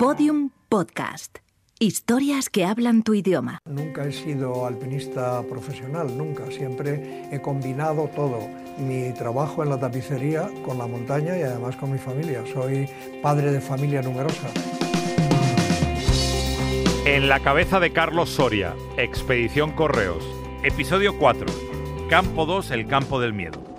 Podium Podcast. Historias que hablan tu idioma. Nunca he sido alpinista profesional, nunca. Siempre he combinado todo. Mi trabajo en la tapicería con la montaña y además con mi familia. Soy padre de familia numerosa. En la cabeza de Carlos Soria, Expedición Correos, episodio 4, Campo 2, el campo del miedo.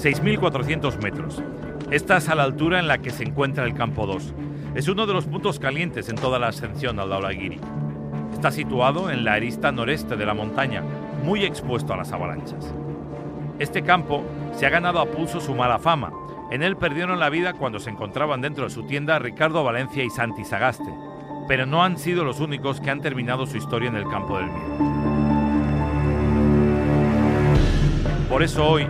6.400 metros. Estás a la altura en la que se encuentra el Campo 2. Es uno de los puntos calientes en toda la ascensión al Daulagiri. Está situado en la arista noreste de la montaña, muy expuesto a las avalanchas. Este campo se ha ganado a pulso su mala fama. En él perdieron la vida cuando se encontraban dentro de su tienda Ricardo Valencia y Santi Sagaste, pero no han sido los únicos que han terminado su historia en el campo del miedo. Por eso hoy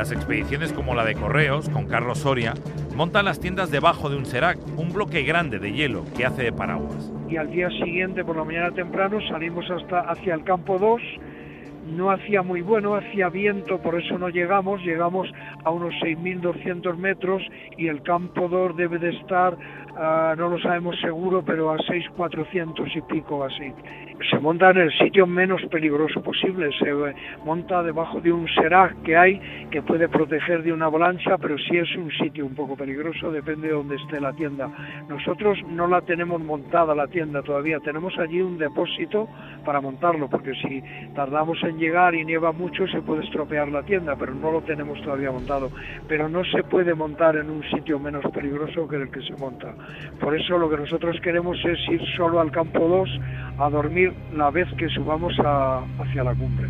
las expediciones como la de Correos, con Carlos Soria, montan las tiendas debajo de un serac, un bloque grande de hielo que hace de paraguas. Y al día siguiente, por la mañana temprano, salimos hasta hacia el campo 2. No hacía muy bueno, hacía viento, por eso no llegamos. Llegamos a unos 6.200 metros y el campo 2 debe de estar, ah, no lo sabemos seguro, pero a 6.400 y pico así se monta en el sitio menos peligroso posible, se monta debajo de un serac que hay que puede proteger de una avalancha, pero sí es un sitio un poco peligroso, depende de donde esté la tienda. Nosotros no la tenemos montada la tienda todavía, tenemos allí un depósito para montarlo, porque si tardamos en llegar y nieva mucho se puede estropear la tienda, pero no lo tenemos todavía montado. Pero no se puede montar en un sitio menos peligroso que el que se monta. Por eso lo que nosotros queremos es ir solo al campo 2 a dormir la vez que subamos hacia la cumbre.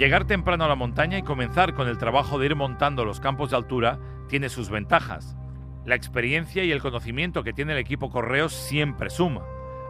Llegar temprano a la montaña y comenzar con el trabajo de ir montando los campos de altura tiene sus ventajas. La experiencia y el conocimiento que tiene el equipo Correos siempre suma.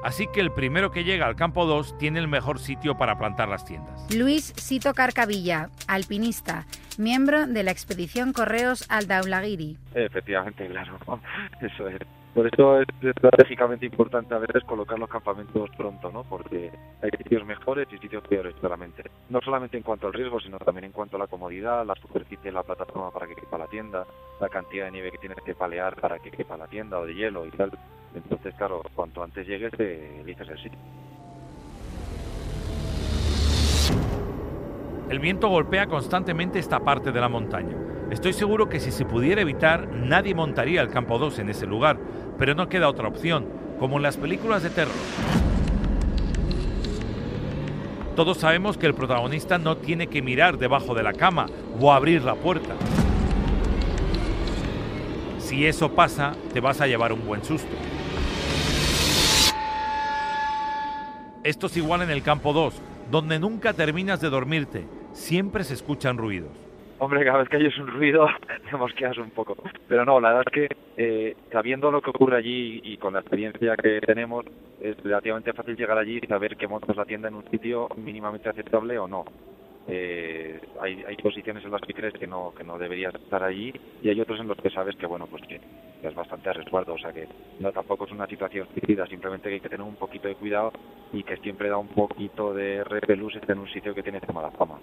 Así que el primero que llega al campo 2 tiene el mejor sitio para plantar las tiendas. Luis Sito Carcavilla, alpinista, miembro de la expedición Correos al Daulagiri. Efectivamente, claro, eso es. Por eso es estratégicamente importante a veces colocar los campamentos pronto, ¿no? Porque hay sitios mejores y sitios peores, claramente. No solamente en cuanto al riesgo, sino también en cuanto a la comodidad, la superficie de la plataforma para que quepa la tienda, la cantidad de nieve que tienes que palear para que quepa la tienda o de hielo y tal. Entonces, claro, cuanto antes llegues, te eliges el sitio. El viento golpea constantemente esta parte de la montaña. Estoy seguro que si se pudiera evitar, nadie montaría el campo 2 en ese lugar, pero no queda otra opción, como en las películas de terror. Todos sabemos que el protagonista no tiene que mirar debajo de la cama o abrir la puerta. Si eso pasa, te vas a llevar un buen susto. Esto es igual en el campo 2, donde nunca terminas de dormirte, siempre se escuchan ruidos. Hombre, cada vez que hay un ruido, tenemos que hacer un poco. Pero no, la verdad es que eh, sabiendo lo que ocurre allí y con la experiencia que tenemos, es relativamente fácil llegar allí y saber que montas la tienda en un sitio mínimamente aceptable o no. Eh, hay, hay posiciones en las que crees que no que no deberías estar allí y hay otros en los que sabes que bueno pues que, es bastante a resguardo o sea que no tampoco es una situación suicida simplemente que hay que tener un poquito de cuidado y que siempre da un poquito de repelús en un sitio que tiene mala fama.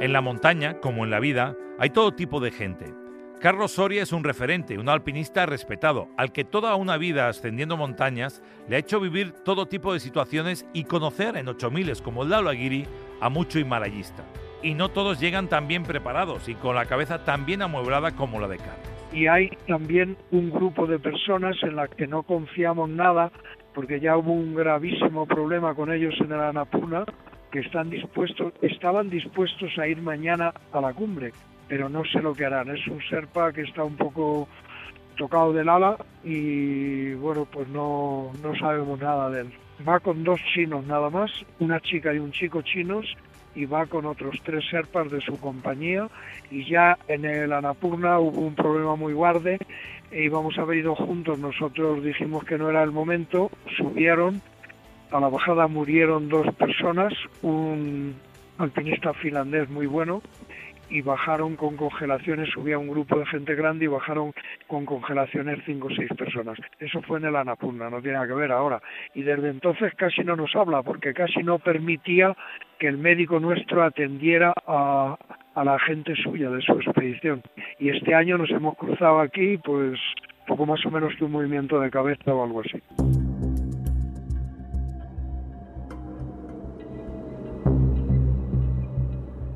En la montaña, como en la vida, hay todo tipo de gente. Carlos Soria es un referente, un alpinista respetado, al que toda una vida ascendiendo montañas le ha hecho vivir todo tipo de situaciones y conocer en 8000 como el de Aguirre a mucho himalayista. Y no todos llegan tan bien preparados y con la cabeza tan bien amueblada como la de Carlos. Y hay también un grupo de personas en las que no confiamos nada, porque ya hubo un gravísimo problema con ellos en el Anapuna, que estaban dispuestos a ir mañana a la cumbre, pero no sé lo que harán. Es un Serpa que está un poco tocado del ala y bueno, pues no, no sabemos nada de él. Va con dos chinos nada más, una chica y un chico chinos, y va con otros tres serpas de su compañía y ya en el Anapurna hubo un problema muy guarde e íbamos a haber ido juntos, nosotros dijimos que no era el momento, subieron a la bajada murieron dos personas, un alpinista finlandés muy bueno y bajaron con congelaciones, subía un grupo de gente grande y bajaron con congelaciones cinco o seis personas. Eso fue en el Anapurna, no tiene nada que ver ahora. Y desde entonces casi no nos habla porque casi no permitía que el médico nuestro atendiera a, a la gente suya de su expedición. Y este año nos hemos cruzado aquí, pues poco más o menos que un movimiento de cabeza o algo así.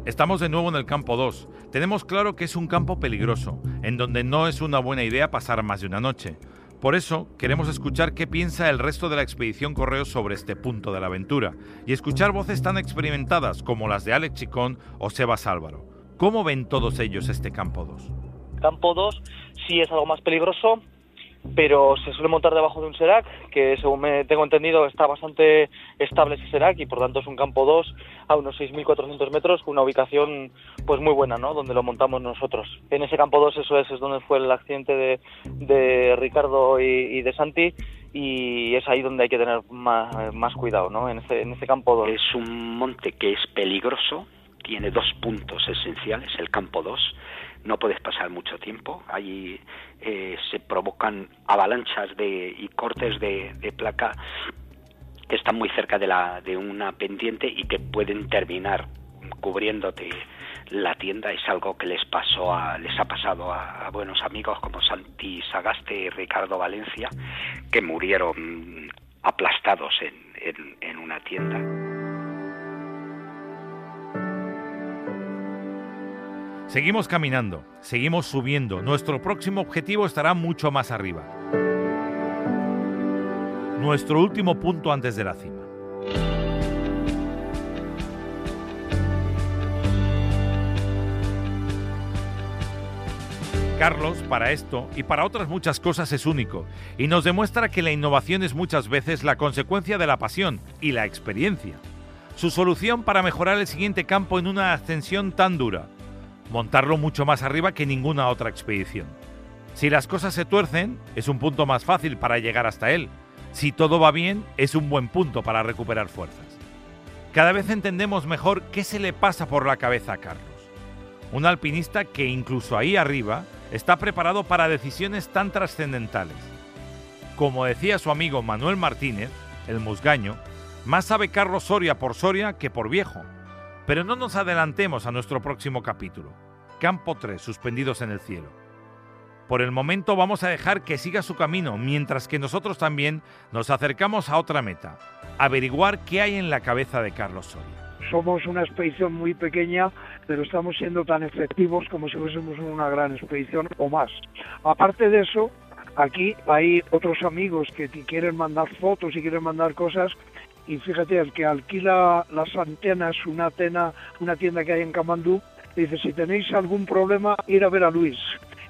Estamos de nuevo en el campo 2. Tenemos claro que es un campo peligroso, en donde no es una buena idea pasar más de una noche. Por eso queremos escuchar qué piensa el resto de la expedición Correos sobre este punto de la aventura y escuchar voces tan experimentadas como las de Alex Chicón o Sebas Álvaro. ¿Cómo ven todos ellos este campo 2? Campo 2 sí es algo más peligroso, pero se suele montar debajo de un Serac, que según me tengo entendido está bastante estable ese Serac y por tanto es un campo 2 a unos 6.400 metros con una ubicación pues muy buena, ¿no? Donde lo montamos nosotros. En ese campo 2 eso es, es donde fue el accidente de, de Ricardo y, de Santi y es ahí donde hay que tener más, más cuidado, ¿no? En ese, en ese campo 2. Es un monte que es peligroso, tiene dos puntos esenciales, el campo 2 no puedes pasar mucho tiempo. Allí eh, se provocan avalanchas de, y cortes de, placa que están muy cerca de, la, de una pendiente y que pueden terminar cubriéndote la tienda es algo que les pasó a, les ha pasado a, buenos amigos como Santi Sagaste y Ricardo Valencia que murieron aplastados en, en una tienda. Seguimos caminando, seguimos subiendo. Nuestro próximo objetivo estará mucho más arriba. Nuestro último punto antes de la cima. Carlos, para esto y para otras muchas cosas, es único y nos demuestra que la innovación es muchas veces la consecuencia de la pasión y la experiencia. Su solución para mejorar el siguiente campo en una ascensión tan dura montarlo mucho más arriba que ninguna otra expedición. Si las cosas se tuercen, es un punto más fácil para llegar hasta él. Si todo va bien, es un buen punto para recuperar fuerzas. Cada vez entendemos mejor qué se le pasa por la cabeza a Carlos. Un alpinista que incluso ahí arriba está preparado para decisiones tan trascendentales. Como decía su amigo Manuel Martínez, el musgaño, más sabe Carlos Soria por Soria que por viejo. Pero no nos adelantemos a nuestro próximo capítulo. Campo 3, suspendidos en el cielo. Por el momento vamos a dejar que siga su camino, mientras que nosotros también nos acercamos a otra meta, averiguar qué hay en la cabeza de Carlos Soria. Somos una expedición muy pequeña, pero estamos siendo tan efectivos como si fuésemos una gran expedición o más. Aparte de eso, aquí hay otros amigos que quieren mandar fotos y quieren mandar cosas y fíjate, el que alquila las antenas, una, tena, una tienda que hay en Camandú, dice, si tenéis algún problema, ir a ver a Luis.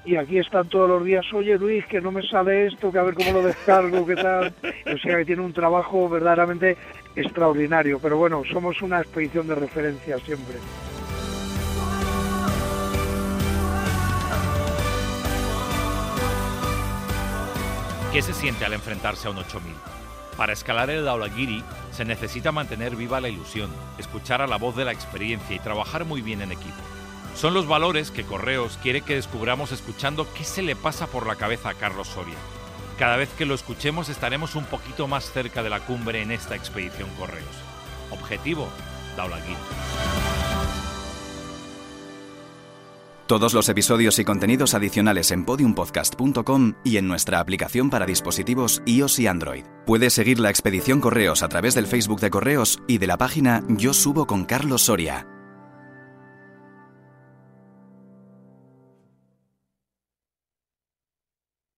Y aquí están todos los días, oye Luis, que no me sale esto, que a ver cómo lo descargo, qué tal. O sea que tiene un trabajo verdaderamente extraordinario. Pero bueno, somos una expedición de referencia siempre. ¿Qué se siente al enfrentarse a un 8000? Para escalar el Daulagiri se necesita mantener viva la ilusión, escuchar a la voz de la experiencia y trabajar muy bien en equipo. Son los valores que Correos quiere que descubramos escuchando qué se le pasa por la cabeza a Carlos Soria. Cada vez que lo escuchemos estaremos un poquito más cerca de la cumbre en esta expedición Correos. Objetivo, Daulagiri. Todos los episodios y contenidos adicionales en podiumpodcast.com y en nuestra aplicación para dispositivos iOS y Android. Puedes seguir la expedición Correos a través del Facebook de Correos y de la página Yo Subo con Carlos Soria.